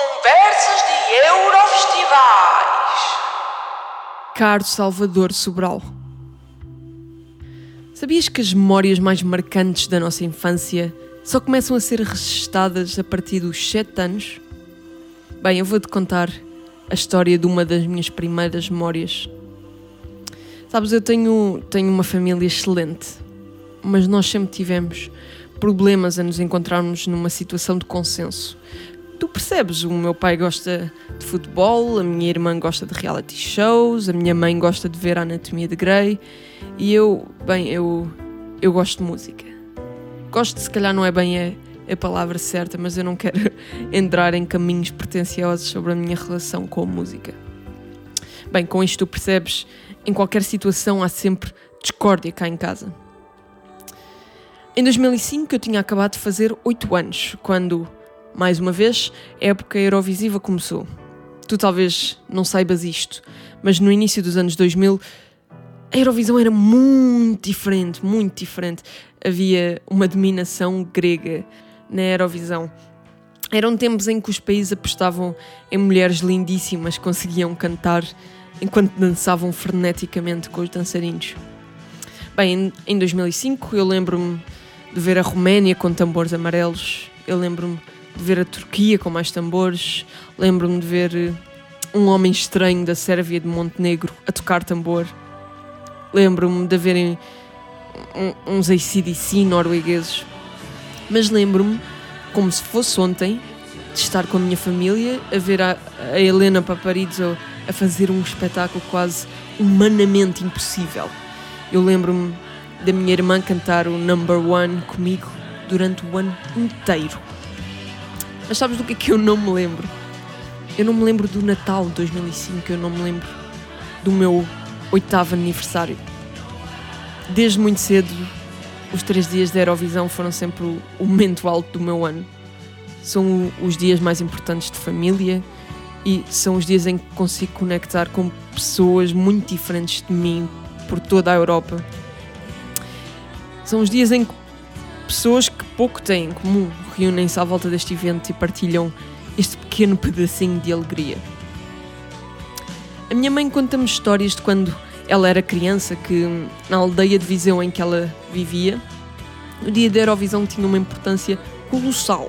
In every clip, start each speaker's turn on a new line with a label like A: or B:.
A: Conversas de Eurofestivais.
B: Caro Salvador Sobral. Sabias que as memórias mais marcantes da nossa infância só começam a ser registadas a partir dos 7 anos? Bem, eu vou-te contar a história de uma das minhas primeiras memórias. Sabes, eu tenho, tenho uma família excelente, mas nós sempre tivemos problemas a nos encontrarmos numa situação de consenso. Percebes, o meu pai gosta de futebol, a minha irmã gosta de reality shows, a minha mãe gosta de ver a Anatomia de Grey e eu, bem, eu, eu gosto de música. Gosto, se calhar não é bem a, a palavra certa, mas eu não quero entrar em caminhos pretenciosos sobre a minha relação com a música. Bem, com isto tu percebes, em qualquer situação há sempre discórdia cá em casa. Em 2005 eu tinha acabado de fazer 8 anos, quando, mais uma vez, a época Eurovisiva começou. Tu talvez não saibas isto, mas no início dos anos 2000 a Eurovisão era muito diferente, muito diferente. Havia uma dominação grega na Eurovisão. Eram tempos em que os países apostavam em mulheres lindíssimas que conseguiam cantar enquanto dançavam freneticamente com os dançarinos. Bem, em 2005 eu lembro-me de ver a Roménia com tambores amarelos, eu lembro-me de ver a Turquia com mais tambores, lembro-me de ver eh, um homem estranho da Sérvia de Montenegro a tocar tambor, lembro-me de verem uns ACDC noruegueses, mas lembro-me, como se fosse ontem, de estar com a minha família a ver a, a Helena Paparizzo a fazer um espetáculo quase humanamente impossível. Eu lembro-me da minha irmã cantar o Number One comigo durante o ano inteiro. Mas sabes do que é que eu não me lembro? Eu não me lembro do Natal de 2005, eu não me lembro do meu oitavo aniversário. Desde muito cedo, os três dias da Eurovisão foram sempre o momento alto do meu ano. São os dias mais importantes de família e são os dias em que consigo conectar com pessoas muito diferentes de mim por toda a Europa são os dias em que pessoas que pouco têm em comum reúnem-se à volta deste evento e partilham este pequeno pedacinho de alegria. A minha mãe conta-me histórias de quando ela era criança, que na aldeia de Viseu em que ela vivia, o dia da Eurovisão tinha uma importância colossal.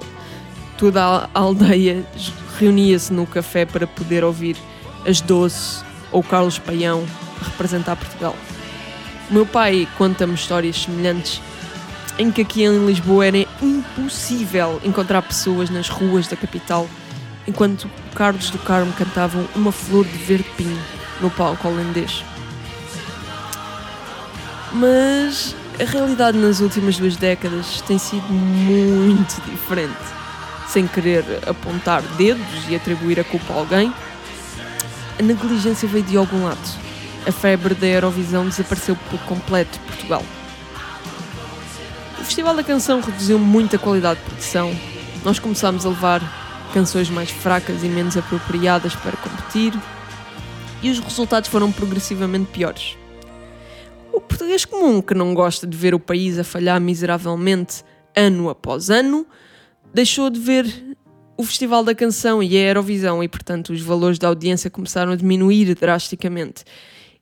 B: Toda a aldeia reunia-se no café para poder ouvir as Doce ou Carlos Paião representar Portugal. O meu pai conta-me histórias semelhantes em que aqui em Lisboa era impossível encontrar pessoas nas ruas da capital enquanto Carlos do Carmo cantavam Uma Flor de Verde Pinho no palco holandês. Mas a realidade nas últimas duas décadas tem sido muito diferente. Sem querer apontar dedos e atribuir a culpa a alguém, a negligência veio de algum lado a febre da Eurovisão desapareceu por completo de Portugal. O Festival da Canção reduziu muito a qualidade de produção. Nós começámos a levar canções mais fracas e menos apropriadas para competir, e os resultados foram progressivamente piores. O português comum, que não gosta de ver o país a falhar miseravelmente ano após ano, deixou de ver o Festival da Canção e a Eurovisão, e portanto os valores da audiência começaram a diminuir drasticamente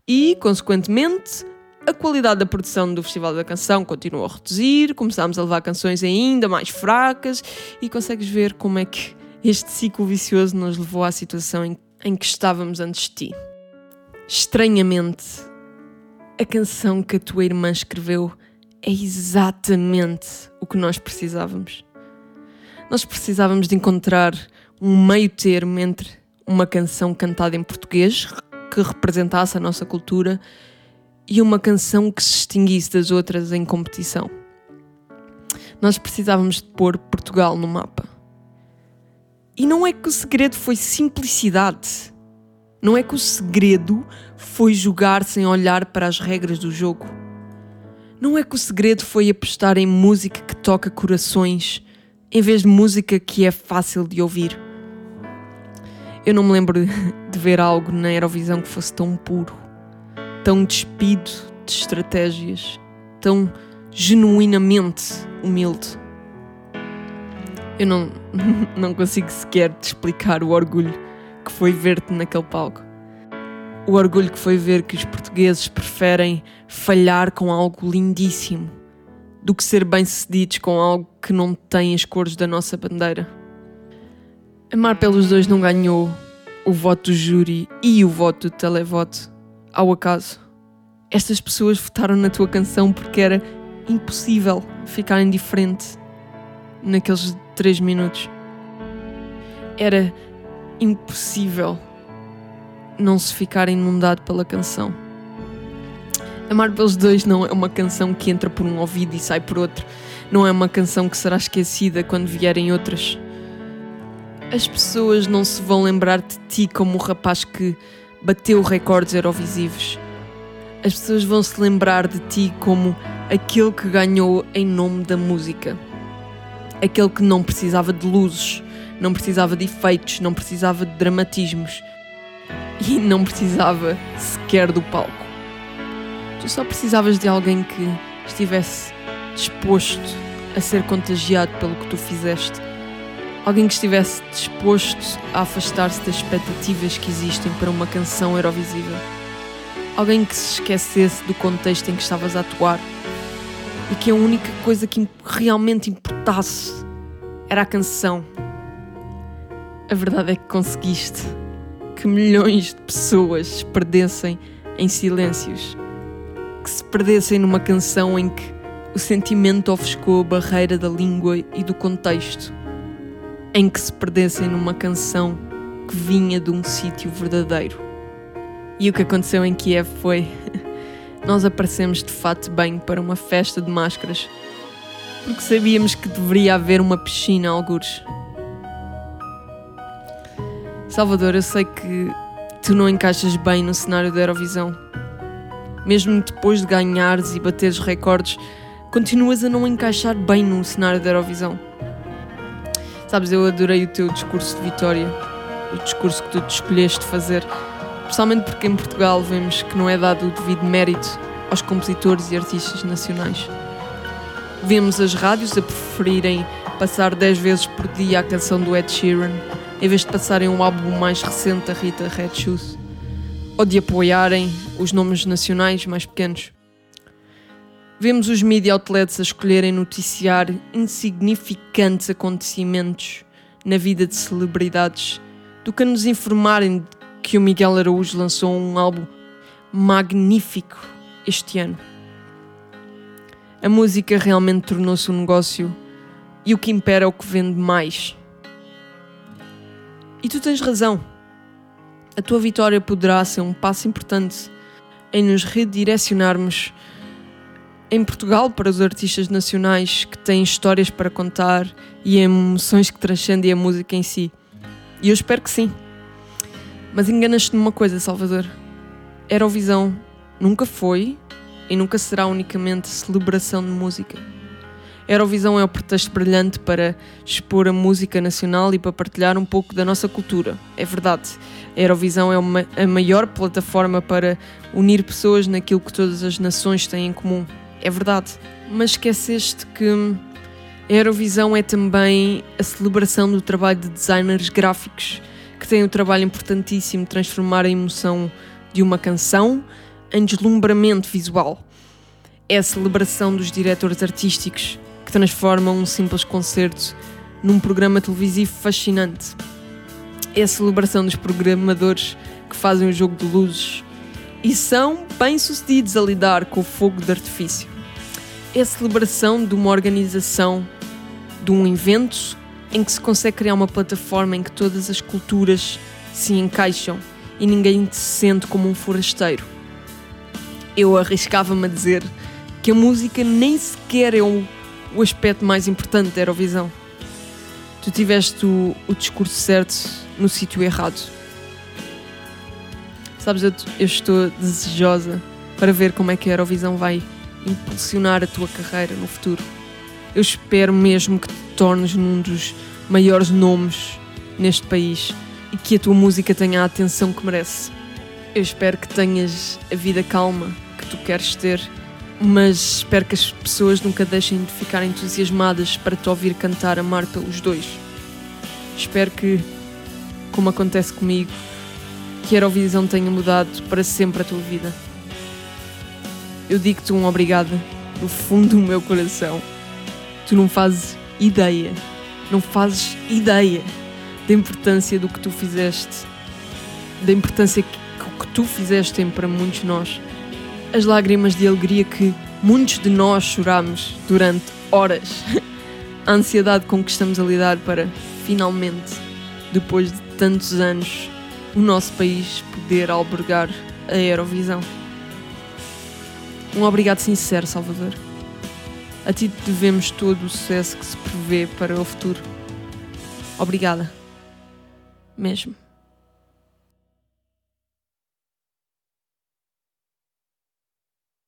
B: e, consequentemente, a qualidade da produção do Festival da Canção continuou a reduzir, começámos a levar canções ainda mais fracas e consegues ver como é que este ciclo vicioso nos levou à situação em, em que estávamos antes de ti. Estranhamente, a canção que a tua irmã escreveu é exatamente o que nós precisávamos. Nós precisávamos de encontrar um meio termo entre uma canção cantada em português, que representasse a nossa cultura e uma canção que se distinguisse das outras em competição. Nós precisávamos de pôr Portugal no mapa. E não é que o segredo foi simplicidade. Não é que o segredo foi jogar sem olhar para as regras do jogo. Não é que o segredo foi apostar em música que toca corações em vez de música que é fácil de ouvir. Eu não me lembro de ver algo na Eurovisão que fosse tão puro, tão despido de estratégias, tão genuinamente humilde. Eu não, não consigo sequer te explicar o orgulho que foi ver-te naquele palco. O orgulho que foi ver que os portugueses preferem falhar com algo lindíssimo do que ser bem-sucedidos com algo que não tem as cores da nossa bandeira. Amar pelos dois não ganhou o voto do júri e o voto do televoto ao acaso. Estas pessoas votaram na tua canção porque era impossível ficar indiferente naqueles três minutos. Era impossível não se ficar inundado pela canção. Amar pelos dois não é uma canção que entra por um ouvido e sai por outro. Não é uma canção que será esquecida quando vierem outras. As pessoas não se vão lembrar de ti como o rapaz que bateu recordes eurovisivos. As pessoas vão se lembrar de ti como aquele que ganhou em nome da música. Aquele que não precisava de luzes, não precisava de efeitos, não precisava de dramatismos e não precisava sequer do palco. Tu só precisavas de alguém que estivesse disposto a ser contagiado pelo que tu fizeste. Alguém que estivesse disposto a afastar-se das expectativas que existem para uma canção Eurovisível. Alguém que se esquecesse do contexto em que estavas a atuar e que a única coisa que realmente importasse era a canção. A verdade é que conseguiste que milhões de pessoas se perdessem em silêncios, que se perdessem numa canção em que o sentimento ofuscou a barreira da língua e do contexto, em que se perdessem numa canção que vinha de um sítio verdadeiro. E o que aconteceu em Kiev foi. Nós aparecemos de fato bem para uma festa de máscaras, porque sabíamos que deveria haver uma piscina, algures. Salvador, eu sei que tu não encaixas bem no cenário da Eurovisão. Mesmo depois de ganhares e bateres recordes, continuas a não encaixar bem no cenário da Eurovisão. Sabes, eu adorei o teu discurso de vitória, o discurso que tu te escolheste fazer, especialmente porque em Portugal vemos que não é dado o devido mérito aos compositores e artistas nacionais. Vemos as rádios a preferirem passar 10 vezes por dia a canção do Ed Sheeran em vez de passarem um álbum mais recente da Rita Red Shoes, ou de apoiarem os nomes nacionais mais pequenos. Vemos os media outlets a escolherem noticiar insignificantes acontecimentos na vida de celebridades do que a nos informarem que o Miguel Araújo lançou um álbum magnífico este ano. A música realmente tornou-se um negócio e o que impera é o que vende mais. E tu tens razão. A tua vitória poderá ser um passo importante em nos redirecionarmos em Portugal para os artistas nacionais que têm histórias para contar e emoções que transcendem a música em si. E eu espero que sim. Mas enganas-te numa coisa, Salvador. Eurovisão nunca foi e nunca será unicamente celebração de música. Eurovisão é o pretexto brilhante para expor a música nacional e para partilhar um pouco da nossa cultura. É verdade. A Eurovisão é uma, a maior plataforma para unir pessoas naquilo que todas as nações têm em comum. É verdade. Mas esqueceste que a Eurovisão é também a celebração do trabalho de designers gráficos que têm o trabalho importantíssimo de transformar a emoção de uma canção em deslumbramento visual. É a celebração dos diretores artísticos que transformam um simples concerto num programa televisivo fascinante. É a celebração dos programadores que fazem o jogo de luzes e são bem-sucedidos a lidar com o fogo de artifício. É a celebração de uma organização, de um evento em que se consegue criar uma plataforma em que todas as culturas se encaixam e ninguém se sente como um forasteiro. Eu arriscava-me a dizer que a música nem sequer é o o aspecto mais importante da Eurovisão. Tu tiveste o, o discurso certo no sítio errado. Sabes, eu, eu estou desejosa para ver como é que a Eurovisão vai impulsionar a tua carreira no futuro. Eu espero mesmo que te tornes num dos maiores nomes neste país e que a tua música tenha a atenção que merece. Eu espero que tenhas a vida calma que tu queres ter mas espero que as pessoas nunca deixem de ficar entusiasmadas para te ouvir cantar a Marta os dois. Espero que, como acontece comigo, que a Eurovisão tenha mudado para sempre a tua vida. Eu digo-te um obrigado do fundo do meu coração. Tu não fazes ideia, não fazes ideia da importância do que tu fizeste, da importância que que tu fizeste tem para muitos de nós. As lágrimas de alegria que muitos de nós choramos durante horas. A ansiedade com que estamos a lidar para, finalmente, depois de tantos anos, o nosso país poder albergar a Eurovisão. Um obrigado sincero, Salvador. A ti devemos todo o sucesso que se prevê para o futuro. Obrigada. Mesmo.